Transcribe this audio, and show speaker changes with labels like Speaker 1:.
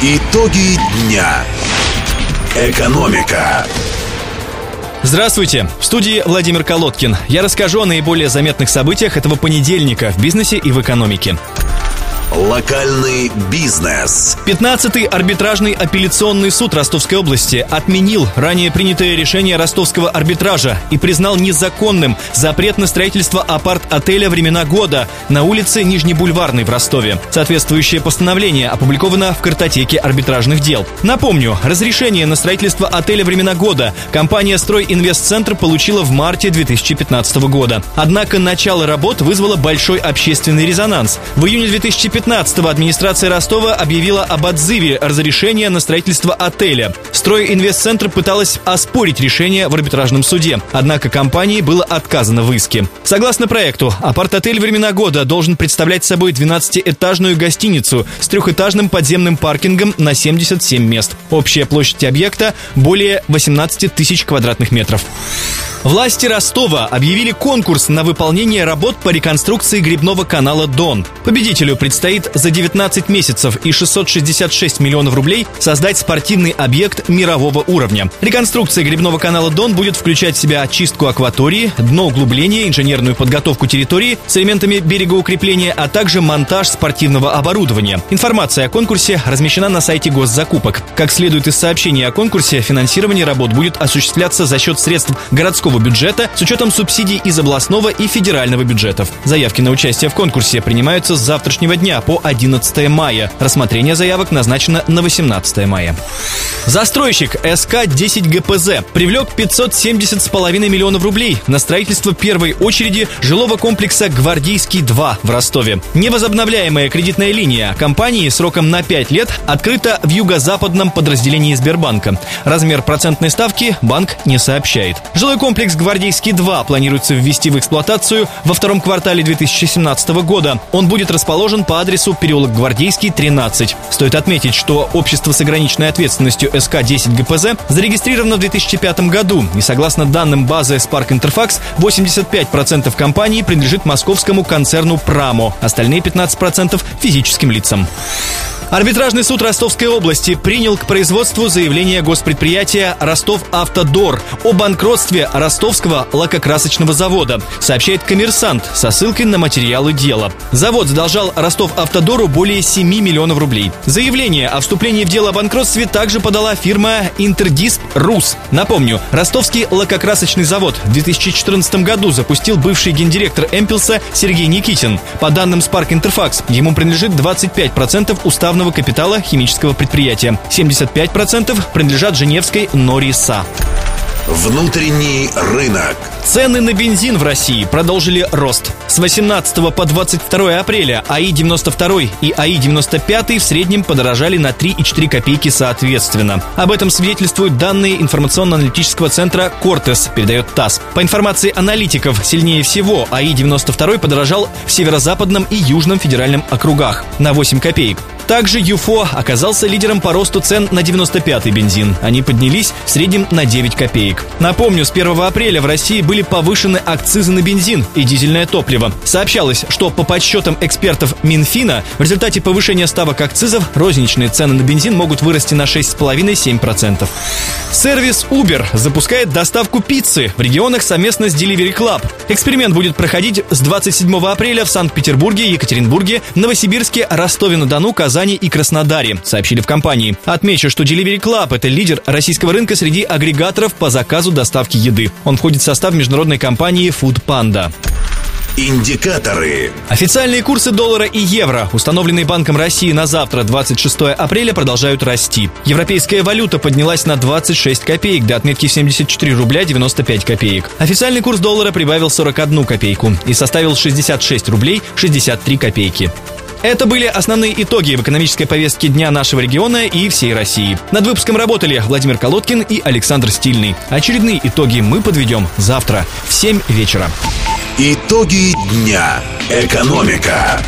Speaker 1: Итоги дня. Экономика.
Speaker 2: Здравствуйте! В студии Владимир Колодкин. Я расскажу о наиболее заметных событиях этого понедельника в бизнесе и в экономике.
Speaker 1: Локальный бизнес.
Speaker 2: 15-й арбитражный апелляционный суд Ростовской области отменил ранее принятое решение ростовского арбитража и признал незаконным запрет на строительство апарт-отеля «Времена года» на улице Нижнебульварной в Ростове. Соответствующее постановление опубликовано в картотеке арбитражных дел. Напомню, разрешение на строительство отеля «Времена года» компания «Стройинвестцентр» получила в марте 2015 года. Однако начало работ вызвало большой общественный резонанс. В июне 2015 15-го администрация Ростова объявила об отзыве разрешения на строительство отеля. Стройинвестцентр пыталась оспорить решение в арбитражном суде, однако компании было отказано в иске. Согласно проекту, апарт-отель «Времена года» должен представлять собой 12-этажную гостиницу с трехэтажным подземным паркингом на 77 мест. Общая площадь объекта более 18 тысяч квадратных метров. Власти Ростова объявили конкурс на выполнение работ по реконструкции грибного канала Дон. Победителю предстоит за 19 месяцев и 666 миллионов рублей создать спортивный объект мирового уровня. Реконструкция грибного канала Дон будет включать в себя очистку акватории, дно углубления, инженерную подготовку территории с элементами берегоукрепления, а также монтаж спортивного оборудования. Информация о конкурсе размещена на сайте госзакупок. Как следует из сообщения о конкурсе, финансирование работ будет осуществляться за счет средств городского городского бюджета с учетом субсидий из областного и федерального бюджетов. Заявки на участие в конкурсе принимаются с завтрашнего дня по 11 мая. Рассмотрение заявок назначено на 18 мая. Застройщик СК-10 ГПЗ привлек 570,5 миллионов рублей на строительство первой очереди жилого комплекса «Гвардейский-2» в Ростове. Невозобновляемая кредитная линия компании сроком на 5 лет открыта в юго-западном подразделении Сбербанка. Размер процентной ставки банк не сообщает. Жилой комплекс Комплекс «Гвардейский-2» планируется ввести в эксплуатацию во втором квартале 2017 года. Он будет расположен по адресу переулок Гвардейский, 13. Стоит отметить, что общество с ограниченной ответственностью СК-10 ГПЗ зарегистрировано в 2005 году, и согласно данным базы Spark Interfax, 85% компаний принадлежит московскому концерну «Прамо», остальные 15% – физическим лицам. Арбитражный суд Ростовской области принял к производству заявление госпредприятия «Ростов-Автодор» о банкротстве ростовского лакокрасочного завода, сообщает коммерсант со ссылкой на материалы дела. Завод задолжал Ростов-Автодору более 7 миллионов рублей. Заявление о вступлении в дело о банкротстве также подала фирма «Интердисп Рус». Напомню, ростовский лакокрасочный завод в 2014 году запустил бывший гендиректор Эмпилса Сергей Никитин. По данным Spark Interfax, ему принадлежит 25% уставного уставного капитала химического предприятия. 75% принадлежат Женевской Нориса.
Speaker 1: Внутренний рынок.
Speaker 2: Цены на бензин в России продолжили рост. С 18 по 22 апреля АИ-92 и АИ-95 в среднем подорожали на 3 и 4 копейки соответственно. Об этом свидетельствуют данные информационно-аналитического центра «Кортес», передает ТАСС. По информации аналитиков, сильнее всего АИ-92 подорожал в северо-западном и южном федеральном округах на 8 копеек. Также ЮФО оказался лидером по росту цен на 95-й бензин. Они поднялись в среднем на 9 копеек. Напомню, с 1 апреля в России были повышены акцизы на бензин и дизельное топливо. Сообщалось, что по подсчетам экспертов Минфина в результате повышения ставок акцизов розничные цены на бензин могут вырасти на 6,5-7%. Сервис Uber запускает доставку пиццы в регионах совместно с Delivery Club. Эксперимент будет проходить с 27 апреля в Санкт-Петербурге, Екатеринбурге, Новосибирске, Ростове-на-Дону, Казани Казани и Краснодаре, сообщили в компании. Отмечу, что Delivery Club – это лидер российского рынка среди агрегаторов по заказу доставки еды. Он входит в состав международной компании Food Panda.
Speaker 1: Индикаторы.
Speaker 2: Официальные курсы доллара и евро, установленные Банком России на завтра, 26 апреля, продолжают расти. Европейская валюта поднялась на 26 копеек до отметки 74 рубля 95 копеек. Официальный курс доллара прибавил 41 копейку и составил 66 рублей 63 копейки. Это были основные итоги в экономической повестке дня нашего региона и всей России. Над выпуском работали Владимир Колодкин и Александр Стильный. Очередные итоги мы подведем завтра в 7 вечера.
Speaker 1: Итоги дня. Экономика.